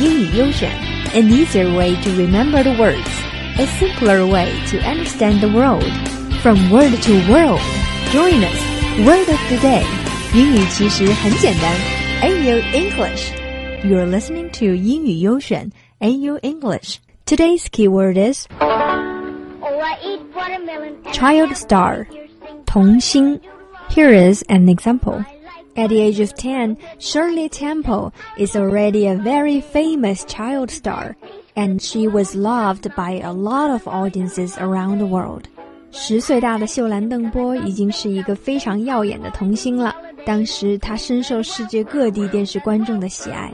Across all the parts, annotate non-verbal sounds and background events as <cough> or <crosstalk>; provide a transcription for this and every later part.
英语优选，an easier way to remember the words, a simpler way to understand the world. From word to world, join us. Word of the day，英语其实很简单。AU English. You're listening to 英语优选 AU English. Today's keyword is child star, 童星. Here is an example. At the age of 10, Shirley Temple is already a very famous child star, and she was loved by a lot of audiences around the world. 十岁大的秀兰·邓波已经是一个非常耀眼的童星了。当时她深受世界各地电视观众的喜爱。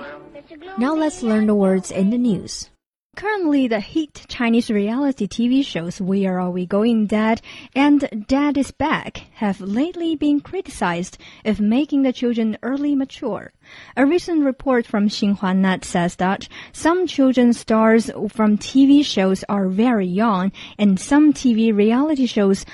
Now let's learn the words in the news. Currently, the hit Chinese reality TV shows Where Are We Going Dad and Dad is Back have lately been criticized of making the children early mature. A recent report from Xinhua Net says that some children stars from TV shows are very young and some TV reality shows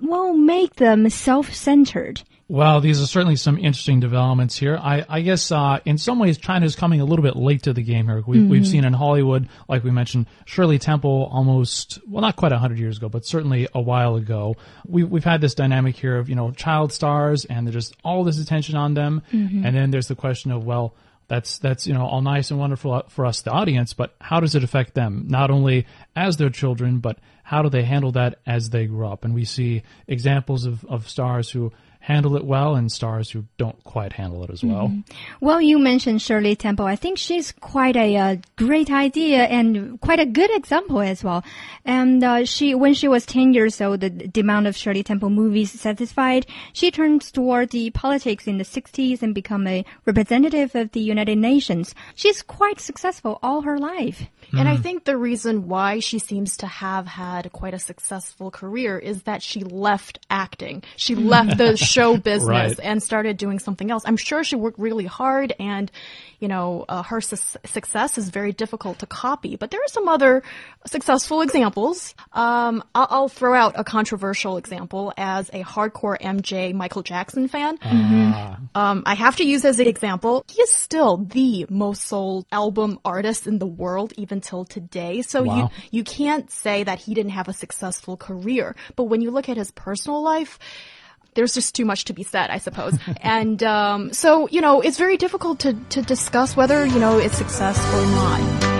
will make them self-centered. Well, these are certainly some interesting developments here. I, I guess uh, in some ways China is coming a little bit late to the game here. We, have mm-hmm. seen in Hollywood, like we mentioned, Shirley Temple almost well, not quite hundred years ago, but certainly a while ago. We, we've had this dynamic here of you know child stars, and there's just all this attention on them, mm-hmm. and then there's the question of well, that's that's you know all nice and wonderful for us the audience but how does it affect them not only as their children but how do they handle that as they grow up and we see examples of, of stars who handle it well and stars who don't quite handle it as well. Mm. Well, you mentioned Shirley Temple. I think she's quite a, a, great idea and quite a good example as well. And uh, she, when she was 10 years old, the demand of Shirley Temple movies satisfied, she turned toward the politics in the 60s and become a representative of the United Nations. She's quite successful all her life. Mm. And I mm. think the reason why she seems to have had quite a successful career is that she left acting. She left the <laughs> show <laughs> business right. and started doing something else. I'm sure she worked really hard and, you know, uh, her su success is very difficult to copy. But there are some other successful examples. Um, I'll, I'll, throw out a controversial example as a hardcore MJ Michael Jackson fan. -hmm. um, I have to use as an example. He is still the most sold album artist in the world even till today. So wow. you you can't say that he didn't have a successful career. But when you look at his personal life there's just too much to be said, I suppose. <laughs> and um, so, you know, it's very difficult to, to discuss whether, you know, it's success or not.